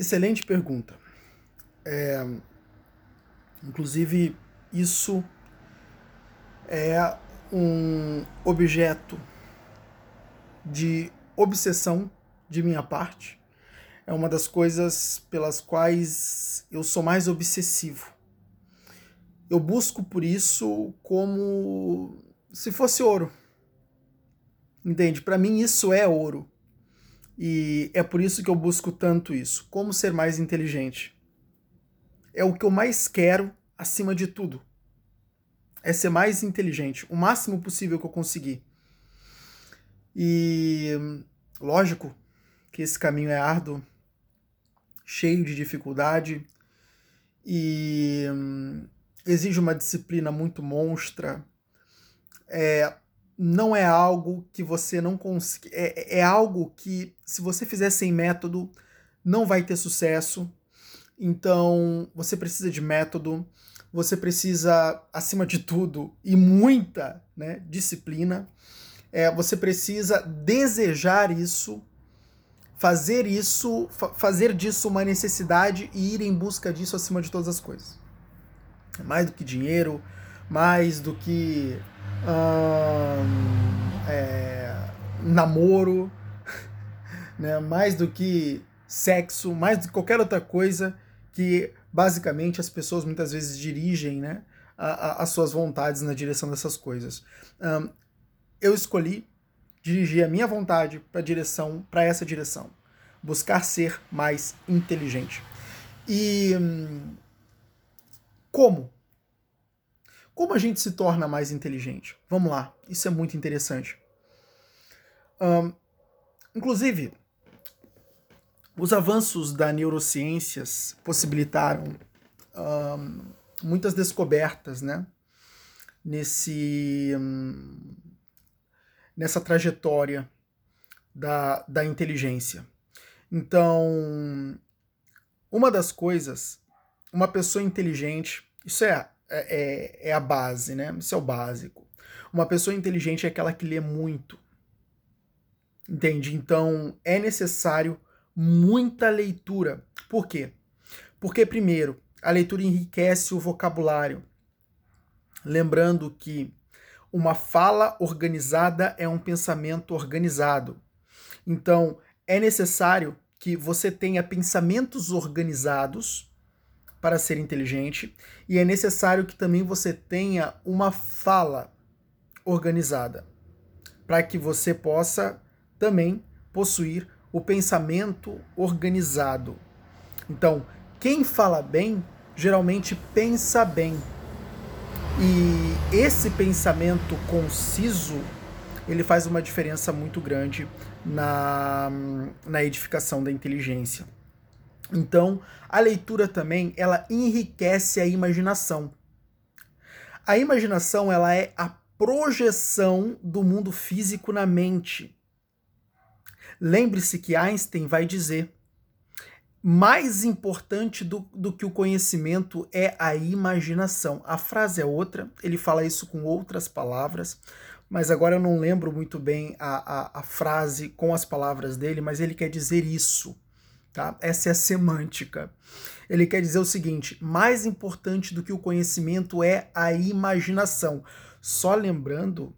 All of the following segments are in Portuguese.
Excelente pergunta. É, inclusive, isso é um objeto de obsessão de minha parte. É uma das coisas pelas quais eu sou mais obsessivo. Eu busco por isso como se fosse ouro. Entende? Para mim isso é ouro. E é por isso que eu busco tanto isso. Como ser mais inteligente. É o que eu mais quero acima de tudo. É ser mais inteligente, o máximo possível que eu conseguir. E lógico que esse caminho é árduo, cheio de dificuldade e hum, exige uma disciplina muito monstra. É, não é algo que você não consegue. É, é algo que, se você fizer sem método, não vai ter sucesso. Então, você precisa de método, você precisa, acima de tudo, e muita né, disciplina. É, você precisa desejar isso, fazer isso, fa fazer disso uma necessidade e ir em busca disso acima de todas as coisas. Mais do que dinheiro, mais do que hum, é, namoro, né? mais do que sexo, mais do que qualquer outra coisa que basicamente as pessoas muitas vezes dirigem né, as suas vontades na direção dessas coisas. Um, eu escolhi dirigir a minha vontade para direção, para essa direção, buscar ser mais inteligente. E hum, como? Como a gente se torna mais inteligente? Vamos lá, isso é muito interessante. Um, inclusive, os avanços da neurociências possibilitaram um, muitas descobertas, né? Nesse, um, nessa trajetória da, da inteligência. Então, uma das coisas, uma pessoa inteligente, isso é, é, é a base, né? Isso é o básico. Uma pessoa inteligente é aquela que lê muito. Entende? Então, é necessário muita leitura. Por quê? Porque, primeiro, a leitura enriquece o vocabulário. Lembrando que uma fala organizada é um pensamento organizado. Então, é necessário que você tenha pensamentos organizados para ser inteligente e é necessário que também você tenha uma fala organizada para que você possa também possuir o pensamento organizado. Então, quem fala bem geralmente pensa bem. E esse pensamento conciso, ele faz uma diferença muito grande na, na edificação da inteligência. Então, a leitura também, ela enriquece a imaginação. A imaginação, ela é a projeção do mundo físico na mente. Lembre-se que Einstein vai dizer: mais importante do, do que o conhecimento é a imaginação. A frase é outra, ele fala isso com outras palavras, mas agora eu não lembro muito bem a, a, a frase com as palavras dele, mas ele quer dizer isso. Tá? Essa é a semântica. Ele quer dizer o seguinte: mais importante do que o conhecimento é a imaginação. Só lembrando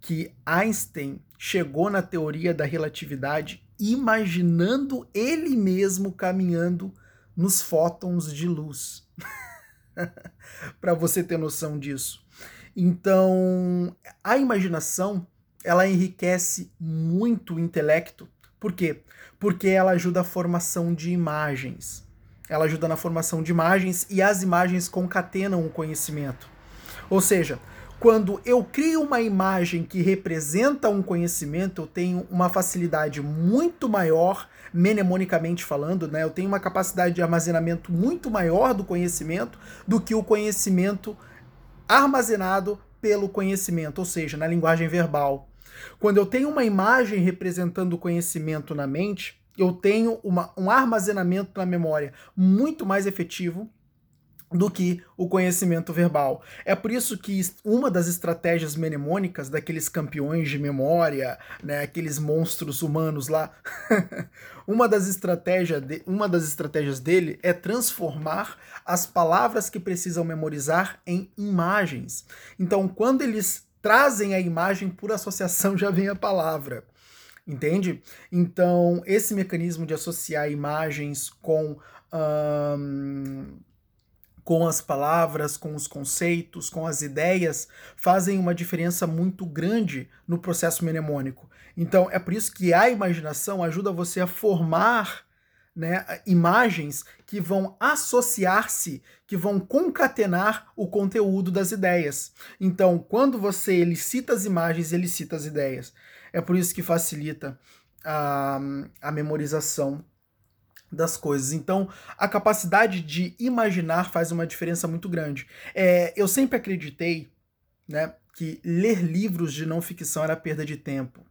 que Einstein chegou na teoria da relatividade imaginando ele mesmo caminhando nos fótons de luz. Para você ter noção disso. Então, a imaginação, ela enriquece muito o intelecto. Por quê? Porque ela ajuda a formação de imagens. Ela ajuda na formação de imagens e as imagens concatenam o conhecimento. Ou seja, quando eu crio uma imagem que representa um conhecimento, eu tenho uma facilidade muito maior, mnemonicamente falando, né? Eu tenho uma capacidade de armazenamento muito maior do conhecimento do que o conhecimento armazenado pelo conhecimento, ou seja, na linguagem verbal. Quando eu tenho uma imagem representando o conhecimento na mente, eu tenho uma, um armazenamento na memória muito mais efetivo do que o conhecimento verbal. É por isso que uma das estratégias mnemônicas daqueles campeões de memória, né, aqueles monstros humanos lá, uma das estratégias de, uma das estratégias dele é transformar as palavras que precisam memorizar em imagens. Então, quando eles trazem a imagem por associação já vem a palavra. Entende? Então, esse mecanismo de associar imagens com com as palavras, com os conceitos, com as ideias, fazem uma diferença muito grande no processo mnemônico. Então, é por isso que a imaginação ajuda você a formar né, imagens que vão associar-se, que vão concatenar o conteúdo das ideias. Então, quando você elicita as imagens, elicita as ideias. É por isso que facilita a, a memorização das coisas. Então, a capacidade de imaginar faz uma diferença muito grande. É, eu sempre acreditei né, que ler livros de não ficção era perda de tempo.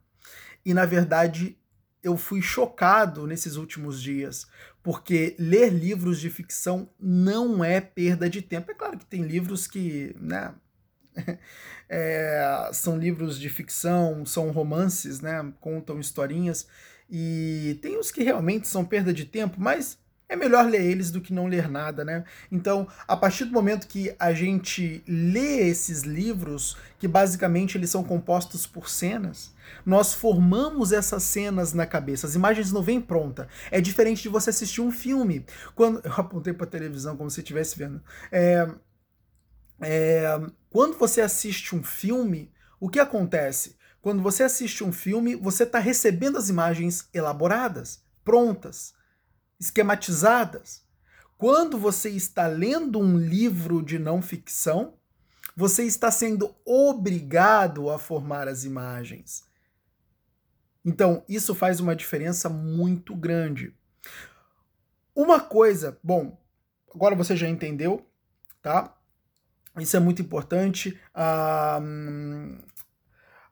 E, na verdade, eu fui chocado nesses últimos dias, porque ler livros de ficção não é perda de tempo. É claro que tem livros que, né, é, são livros de ficção, são romances, né, contam historinhas e tem os que realmente são perda de tempo, mas é melhor ler eles do que não ler nada, né? Então, a partir do momento que a gente lê esses livros, que basicamente eles são compostos por cenas, nós formamos essas cenas na cabeça. As imagens não vêm pronta. É diferente de você assistir um filme. Quando eu apontei para a televisão como se estivesse vendo. É, é, quando você assiste um filme, o que acontece? Quando você assiste um filme, você está recebendo as imagens elaboradas, prontas, esquematizadas. Quando você está lendo um livro de não ficção, você está sendo obrigado a formar as imagens. Então, isso faz uma diferença muito grande. Uma coisa, bom, agora você já entendeu, tá? Isso é muito importante. Ah,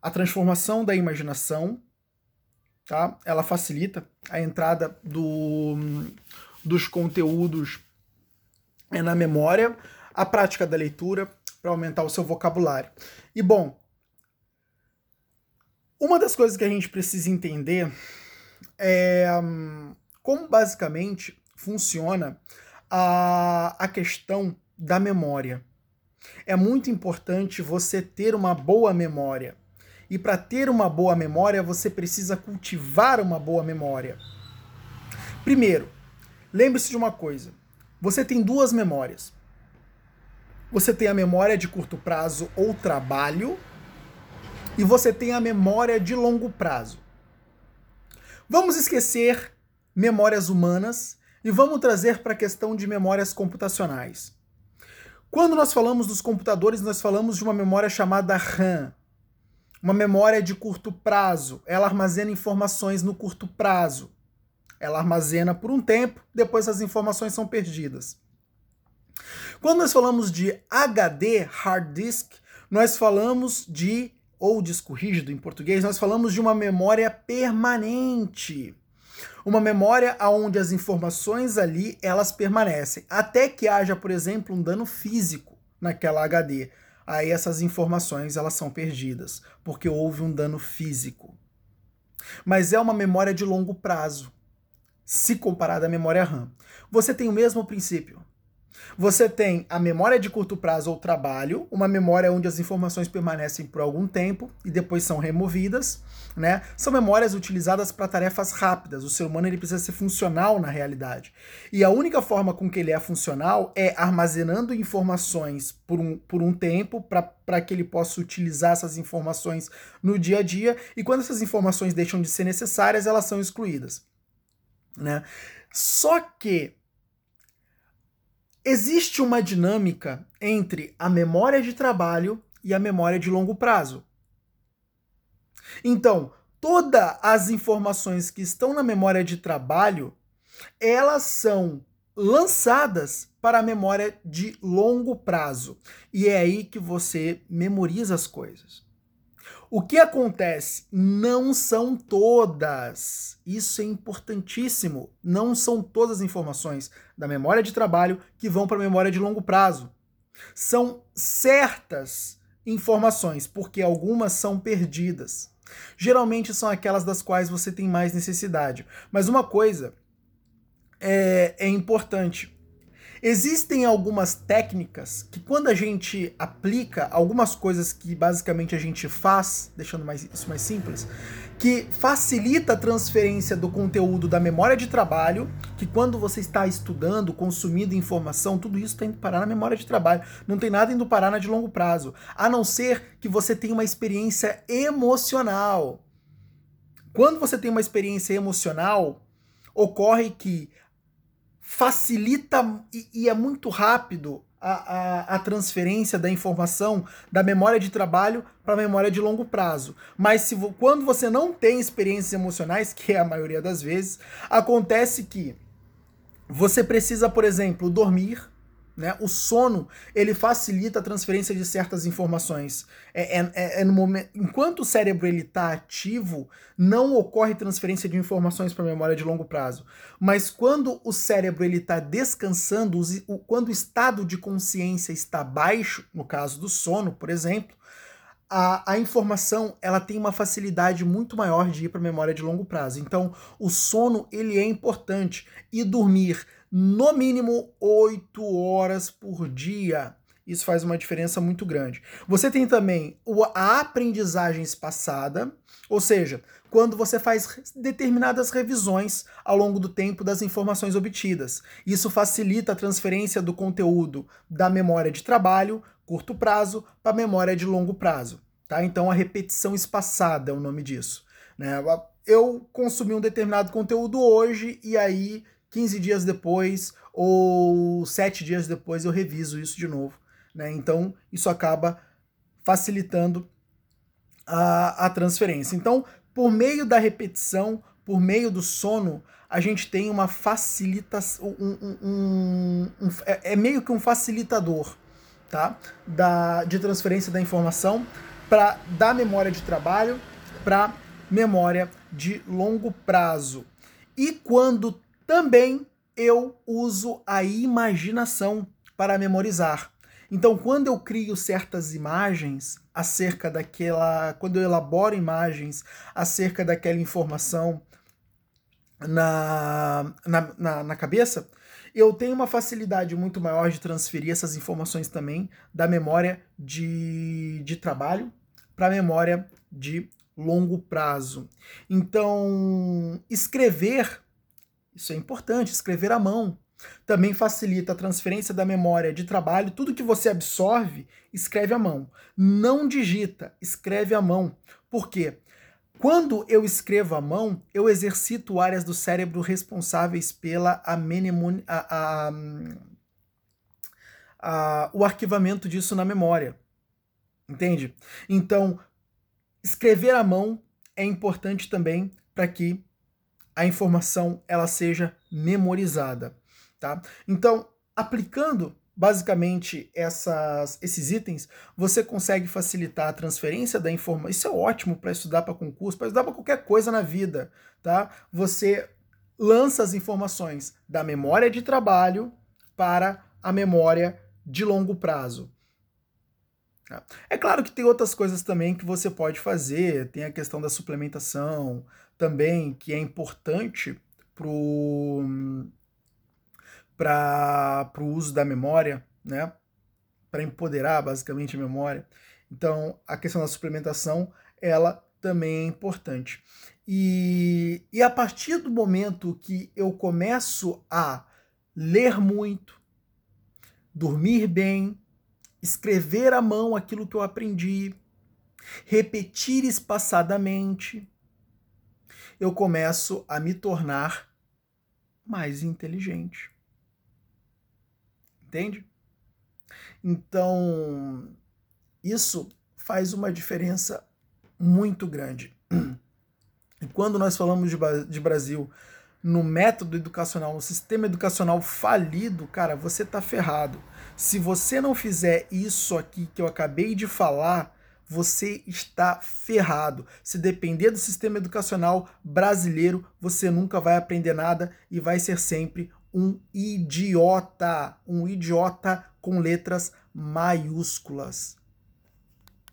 a transformação da imaginação, tá? Ela facilita a entrada do, dos conteúdos é, na memória, a prática da leitura para aumentar o seu vocabulário. E bom, uma das coisas que a gente precisa entender é como basicamente funciona a, a questão da memória. É muito importante você ter uma boa memória. E para ter uma boa memória, você precisa cultivar uma boa memória. Primeiro, lembre-se de uma coisa: você tem duas memórias. Você tem a memória de curto prazo ou trabalho, e você tem a memória de longo prazo. Vamos esquecer memórias humanas e vamos trazer para a questão de memórias computacionais. Quando nós falamos dos computadores, nós falamos de uma memória chamada RAM, uma memória de curto prazo, ela armazena informações no curto prazo. Ela armazena por um tempo, depois as informações são perdidas. Quando nós falamos de HD, hard disk, nós falamos de, ou disco rígido em português, nós falamos de uma memória permanente. Uma memória onde as informações ali elas permanecem, até que haja, por exemplo, um dano físico naquela HD aí essas informações elas são perdidas, porque houve um dano físico. Mas é uma memória de longo prazo, se comparada à memória RAM. Você tem o mesmo princípio. Você tem a memória de curto prazo ou trabalho, uma memória onde as informações permanecem por algum tempo e depois são removidas, né? São memórias utilizadas para tarefas rápidas. O ser humano ele precisa ser funcional na realidade. E a única forma com que ele é funcional é armazenando informações por um, por um tempo para que ele possa utilizar essas informações no dia a dia. E quando essas informações deixam de ser necessárias, elas são excluídas. Né? Só que existe uma dinâmica entre a memória de trabalho e a memória de longo prazo. Então, todas as informações que estão na memória de trabalho, elas são lançadas para a memória de longo prazo. E é aí que você memoriza as coisas. O que acontece? Não são todas. Isso é importantíssimo. Não são todas as informações da memória de trabalho que vão para a memória de longo prazo. São certas informações, porque algumas são perdidas. Geralmente são aquelas das quais você tem mais necessidade. Mas uma coisa é, é importante Existem algumas técnicas que, quando a gente aplica algumas coisas que basicamente a gente faz, deixando mais, isso mais simples, que facilita a transferência do conteúdo da memória de trabalho, que quando você está estudando, consumindo informação, tudo isso está indo parar na memória de trabalho. Não tem nada indo parar na de longo prazo, a não ser que você tenha uma experiência emocional. Quando você tem uma experiência emocional, ocorre que facilita e, e é muito rápido a, a, a, transferência da informação da memória de trabalho para a memória de longo prazo. Mas se, quando você não tem experiências emocionais, que é a maioria das vezes, acontece que você precisa, por exemplo, dormir né? O sono ele facilita a transferência de certas informações. É, é, é, é no momento, enquanto o cérebro ele está ativo, não ocorre transferência de informações para a memória de longo prazo. Mas quando o cérebro ele está descansando, o, quando o estado de consciência está baixo, no caso do sono, por exemplo, a, a, informação ela tem uma facilidade muito maior de ir para a memória de longo prazo. Então, o sono ele é importante e dormir no mínimo 8 horas por dia. Isso faz uma diferença muito grande. Você tem também a aprendizagem espaçada, ou seja, quando você faz determinadas revisões ao longo do tempo das informações obtidas. Isso facilita a transferência do conteúdo da memória de trabalho, curto prazo, para a memória de longo prazo. Tá? Então a repetição espaçada é o nome disso. Né? Eu consumi um determinado conteúdo hoje e aí 15 dias depois ou 7 dias depois eu reviso isso de novo. Né? Então, isso acaba facilitando a, a transferência. Então, por meio da repetição, por meio do sono, a gente tem uma facilitação, um, um, um, é, é, meio que um facilitador tá? da, de transferência da informação para da memória de trabalho para memória de longo prazo. E quando também eu uso a imaginação para memorizar. Então, quando eu crio certas imagens acerca daquela. Quando eu elaboro imagens acerca daquela informação na, na, na, na cabeça, eu tenho uma facilidade muito maior de transferir essas informações também da memória de, de trabalho para a memória de longo prazo. Então, escrever isso é importante, escrever à mão. Também facilita a transferência da memória de trabalho. Tudo que você absorve, escreve à mão. Não digita, escreve à mão. Por quê? Quando eu escrevo à mão, eu exercito áreas do cérebro responsáveis pela a, a, a, o arquivamento disso na memória. Entende? Então, escrever à mão é importante também para que a informação ela seja memorizada, tá? Então, aplicando basicamente essas, esses itens, você consegue facilitar a transferência da informação. Isso é ótimo para estudar para concurso, para estudar para qualquer coisa na vida, tá? Você lança as informações da memória de trabalho para a memória de longo prazo. Tá? É claro que tem outras coisas também que você pode fazer, tem a questão da suplementação, também que é importante para o uso da memória, né? para empoderar basicamente a memória. Então, a questão da suplementação, ela também é importante. E, e a partir do momento que eu começo a ler muito, dormir bem, escrever à mão aquilo que eu aprendi, repetir espaçadamente, eu começo a me tornar mais inteligente. Entende? Então, isso faz uma diferença muito grande. E quando nós falamos de, de Brasil no método educacional, no sistema educacional falido, cara, você tá ferrado. Se você não fizer isso aqui que eu acabei de falar, você está ferrado. Se depender do sistema educacional brasileiro, você nunca vai aprender nada e vai ser sempre um idiota, um idiota com letras maiúsculas.